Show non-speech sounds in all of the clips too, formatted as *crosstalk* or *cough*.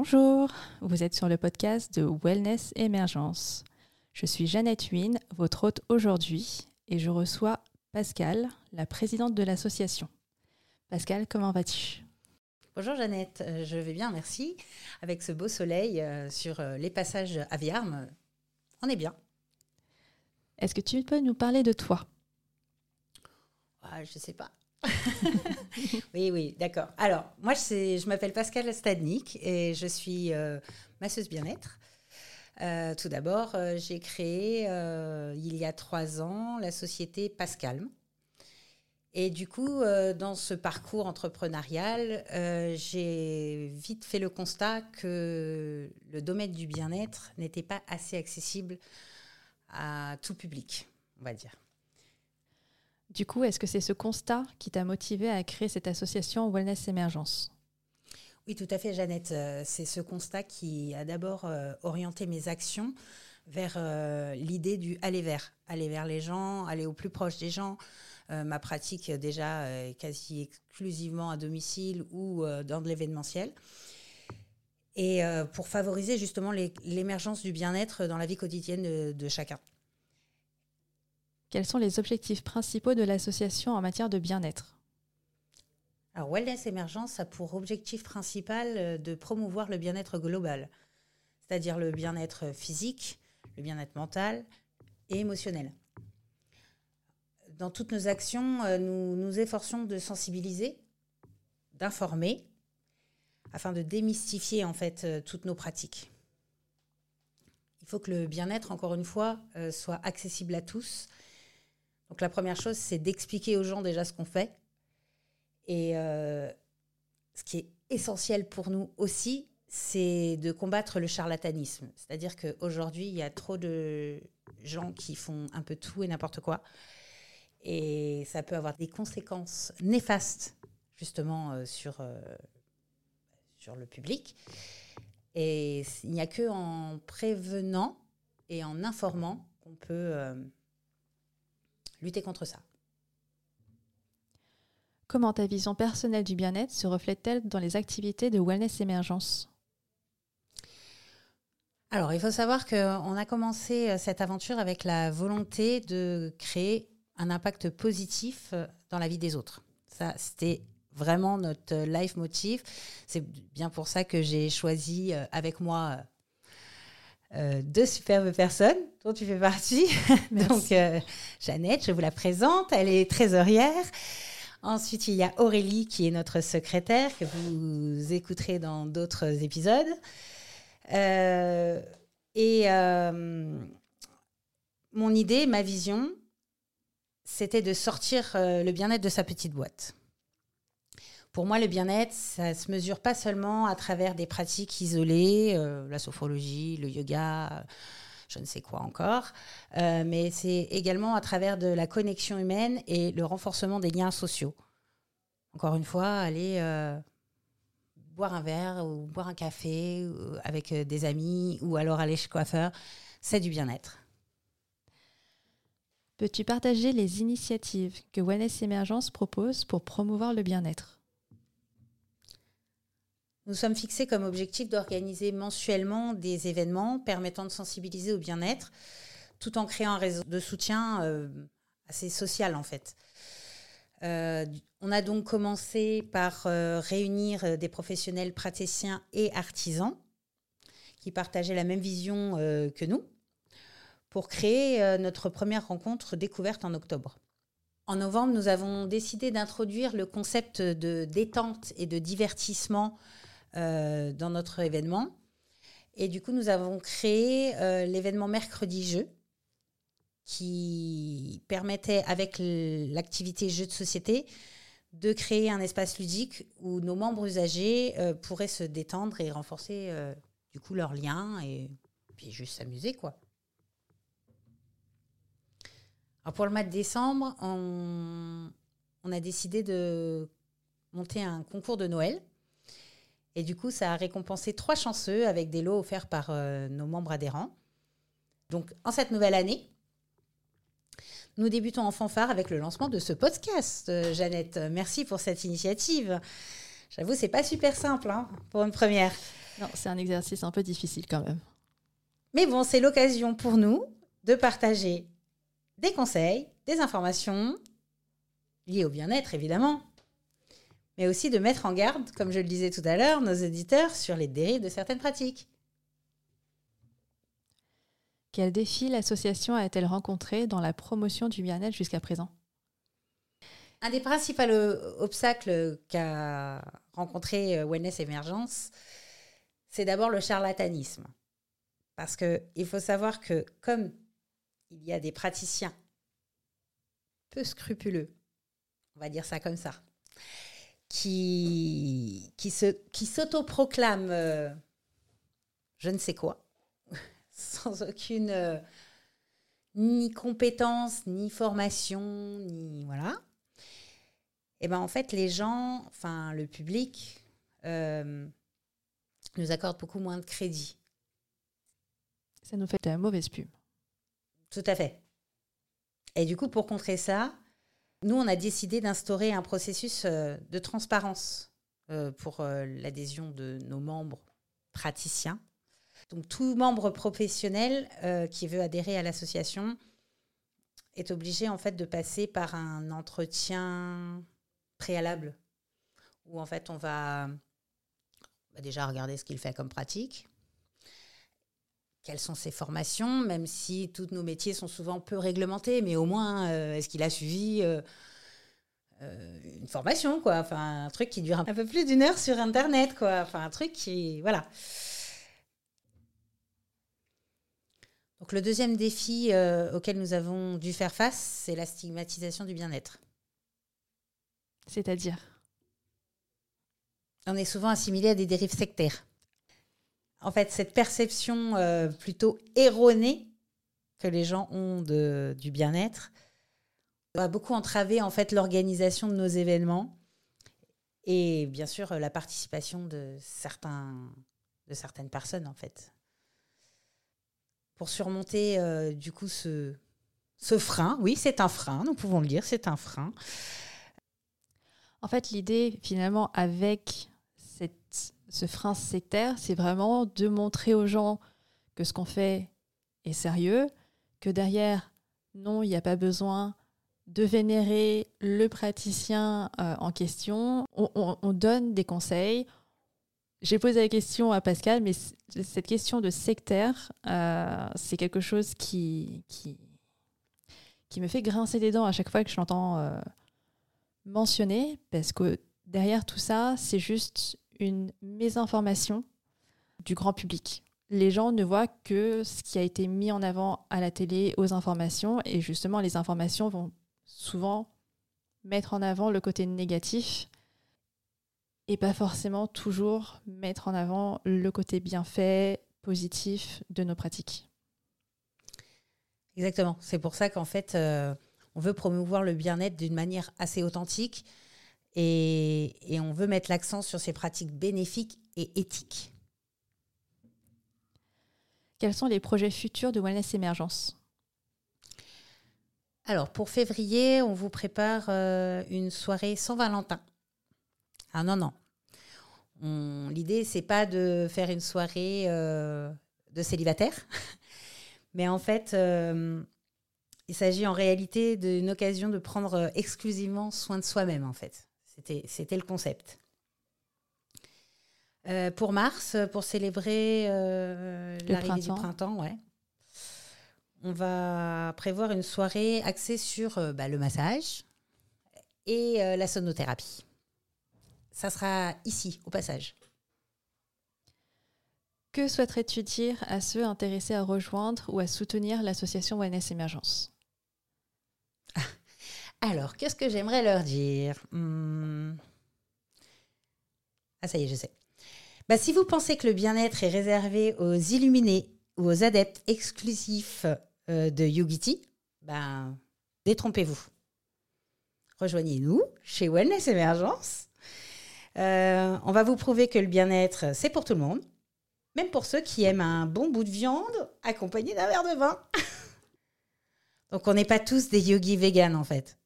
Bonjour, vous êtes sur le podcast de Wellness Émergence. Je suis Jeannette Wynne, votre hôte aujourd'hui, et je reçois Pascal, la présidente de l'association. Pascal, comment vas-tu? Bonjour Jeannette, euh, je vais bien, merci. Avec ce beau soleil euh, sur euh, les passages à Viarme, on est bien. Est-ce que tu peux nous parler de toi? Ah, Je ne sais pas. *laughs* oui, oui, d'accord. Alors, moi, je, m'appelle Pascal Stadnik et je suis masseuse bien-être. tout d'abord, j'ai créé il y a trois ans la société Pascalm. Et du coup, euh, dans ce parcours entrepreneurial, euh, j'ai vite fait le constat que le domaine du bien-être n'était pas assez accessible à tout public, on va dire. Du coup, est-ce que c'est ce constat qui t'a motivé à créer cette association Wellness Émergence Oui, tout à fait, Jeannette. Euh, c'est ce constat qui a d'abord orienté mes actions vers l'idée du aller vers, aller vers les gens, aller au plus proche des gens, euh, ma pratique déjà est quasi exclusivement à domicile ou euh, dans de l'événementiel. Et euh, pour favoriser justement l'émergence du bien-être dans la vie quotidienne de, chacun. Quels sont les objectifs principaux de l'association en matière de bien-être? Alors, Wellness Émergence a pour objectif principal de promouvoir le bien-être global, c'est-à-dire le bien-être physique, le bien-être mental et émotionnel dans toutes nos actions, euh, nous nous efforçons de sensibiliser, d'informer, afin de démystifier en fait euh, toutes nos pratiques. Il faut que le bien-être, encore une fois, euh, soit accessible à tous. Donc la première chose, c'est d'expliquer aux gens déjà ce qu'on fait. Et ce qui est essentiel pour nous aussi, c'est de combattre le charlatanisme. C'est-à-dire qu'aujourd'hui, il y a trop de gens qui font un peu tout et n'importe quoi. Et ça peut avoir des conséquences néfastes, justement, euh, sur, euh, sur le public. Et il n'y a que en prévenant et en informant qu'on peut euh, lutter contre ça. Comment ta vision personnelle du bien-être se reflète-t-elle dans les activités de Wellness Émergence? Alors, il faut savoir qu'on a commencé cette aventure avec la volonté de créer un impact positif euh, dans la vie des autres. Ça, c'était vraiment notre life motif. C'est bien pour ça que j'ai choisi euh, avec moi euh, deux superbes personnes dont tu fais partie. *laughs* Donc, Jeannette, je vous la présente. Elle est trésorière. Ensuite, il y a Aurélie qui est notre secrétaire, que vous écouterez dans d'autres épisodes. et mon idée, ma vision, c'était de sortir euh, le bien-être de sa petite boîte. Pour moi, le bien-être, ça se mesure pas seulement à travers des pratiques isolées, euh, la sophrologie, le yoga, je ne sais quoi encore, euh, mais c'est également à travers de la connexion humaine et le renforcement des liens sociaux. Encore une fois, aller boire un verre ou boire un café avec des amis ou alors aller chez coiffeur, c'est du bien-être. Peux-tu partager les initiatives que Wellness Émergence propose pour promouvoir le bien-être? Nous sommes fixés comme objectif d'organiser mensuellement des événements permettant de sensibiliser au bien-être, tout en créant un réseau de soutien euh, assez social en fait. Euh, on a donc commencé par euh, réunir des professionnels praticiens et artisans qui partageaient la même vision que nous pour créer notre première rencontre découverte en octobre. En novembre, nous avons décidé d'introduire le concept de détente et de divertissement euh, dans notre événement. Et du coup, nous avons créé euh, l'événement Mercredi Jeu, qui permettait, avec l'activité jeu de société, de créer un espace ludique où nos membres usagers pourraient se détendre et renforcer du coup leurs liens et puis juste s'amuser quoi pour le mois de décembre, on, a décidé de monter un concours de Noël. Et du coup, ça a récompensé trois chanceux avec des lots offerts par euh, nos membres adhérents. Donc, en cette nouvelle année, nous débutons en fanfare avec le lancement de ce podcast. Euh, Jeannette, merci pour cette initiative. J'avoue, c'est pas super simple hein, pour une première. Non, c'est un exercice un peu difficile quand même. Mais bon, c'est l'occasion pour nous de partager des conseils, des informations liées au bien-être, évidemment, mais aussi de mettre en garde, comme je le disais tout à l'heure, nos éditeurs sur les dérives de certaines pratiques. Quels défis l'association a-t-elle rencontré dans la promotion du bien-être jusqu'à présent? Un des principaux obstacles qu'a rencontré euh, Wellness Emergence, c'est d'abord le charlatanisme. Parce qu'il faut savoir que comme il y a des praticiens peu scrupuleux, on va dire ça comme ça, qui, qui, se, qui s'autoproclament euh, je ne sais quoi, *laughs* sans aucune euh, ni compétence, ni formation, ni voilà. Et ben en fait, les gens, enfin le public, euh, nous accorde beaucoup moins de crédit. Ça nous fait de la mauvaise pub. Tout à fait. Et du coup, pour contrer ça, nous, on a décidé d'instaurer un processus euh, de transparence euh, pour euh, l'adhésion de nos membres praticiens. Donc, tout membre professionnel qui veut adhérer à l'association est obligé en fait de passer par un entretien préalable où en fait on va déjà regarder ce qu'il fait comme pratique, quelles sont ses formations, même si tous nos métiers sont souvent peu réglementés, mais au moins, euh, est-ce qu'il a suivi euh, euh, une formation, quoi? Enfin, un truc qui dure un peu plus d'une heure sur Internet, quoi. Enfin, un truc qui... Voilà. Donc le deuxième défi auquel nous avons dû faire face, c'est la stigmatisation du bien-être. C'est-à-dire? On est souvent assimilé à des dérives sectaires en fait, cette perception euh, plutôt erronée que les gens ont du bien-être va beaucoup entraver en fait l'organisation de nos événements et bien sûr la participation de certains de certaines personnes en fait. Pour surmonter euh, du coup ce, ce frein, oui c'est un frein, nous pouvons le dire, c'est un frein. En fait l'idée finalement avec cette ce frein sectaire, c'est vraiment de montrer aux gens que ce qu'on fait est sérieux, que derrière, non, il n'y a pas besoin de vénérer le praticien euh, en question. On, donne des conseils. J'ai posé la question à Pascal, mais cette question de sectaire, euh, c'est quelque chose qui, qui, me fait grincer des dents à chaque fois que je l'entends euh, mentionner, parce que derrière tout ça, c'est juste une mésinformation du grand public. Les gens ne voient que ce qui a été mis en avant à la télé aux informations et justement les informations vont souvent mettre en avant le côté négatif et pas forcément toujours mettre en avant le côté bien fait, positif de nos pratiques. Exactement. C'est pour ça qu'en fait, euh, on veut promouvoir le bien-être d'une manière assez authentique et, on veut mettre l'accent sur ces pratiques bénéfiques et éthiques. Quels sont les projets futurs de Wellness Émergence Alors, pour février, on vous prépare euh, une soirée sans Valentin. Ah non, non. L'idée, c'est pas de faire une soirée euh, de célibataire, *laughs* mais en fait, euh, il s'agit en réalité d'une occasion de prendre exclusivement soin de soi-même, en fait. C'était le concept. Euh, pour mars, pour célébrer euh, l'arrivée du printemps, ouais. on va prévoir une soirée axée sur euh, bah, le massage et la sonothérapie. Ça sera ici, au passage. Que souhaiterais-tu dire à ceux intéressés à rejoindre ou à soutenir l'association Wellness Émergence alors, qu'est-ce que j'aimerais leur dire? Hmm. Ah, ça y est, je sais. Bah, si vous pensez que le bien-être est réservé aux illuminés ou aux adeptes exclusifs euh, de Yogiti, ben, détrompez-vous. Rejoignez-nous chez Wellness Emergence. Euh, on va vous prouver que le bien-être, c'est pour tout le monde, même pour ceux qui aiment un bon bout de viande accompagné d'un verre de vin. *laughs* Donc, on n'est pas tous des yogis véganes, en fait.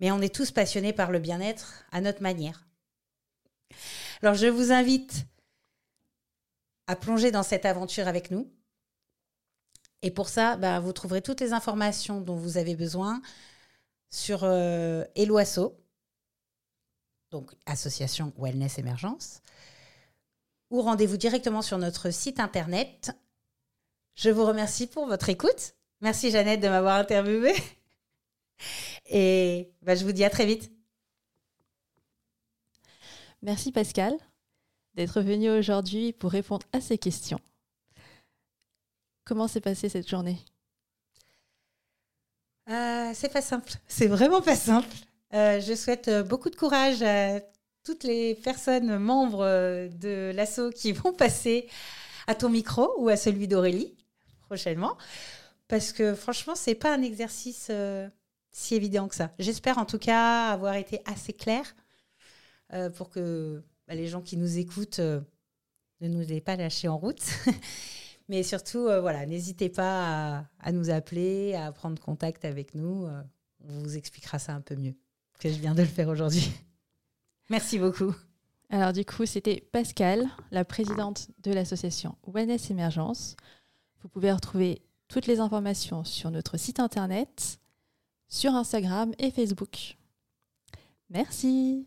Mais on est tous passionnés par le bien-être à notre manière. Alors je vous invite à plonger dans cette aventure avec nous. Et pour ça, bah, vous trouverez toutes les informations dont vous avez besoin sur euh, Eloasso, donc association Wellness Émergence, ou rendez-vous directement sur notre site internet. Je vous remercie pour votre écoute. Merci Jeannette de m'avoir interviewée. Et bah, je vous dis à très vite. Merci Pascal d'être venu aujourd'hui pour répondre à ces questions. Comment s'est passée cette journée? Euh, C'est pas simple. C'est vraiment pas simple. Euh, je souhaite euh, beaucoup de courage à toutes les personnes membres de l'ASSO qui vont passer à ton micro ou à celui d'Aurélie prochainement. Parce que franchement, c'est pas un exercice si évident que ça. J'espère en tout cas avoir été assez claire pour que bah, les gens qui nous écoutent ne nous aient pas lâchés en route. *laughs* Mais surtout, voilà, n'hésitez pas à, nous appeler, à prendre contact avec nous. on vous expliquera ça un peu mieux que je viens de le faire aujourd'hui. *laughs* Merci beaucoup. Alors du coup, c'était Pascal, la présidente de l'association Wellness Émergence. Vous pouvez retrouver toutes les informations sur notre site internet, sur Instagram et Facebook. Merci.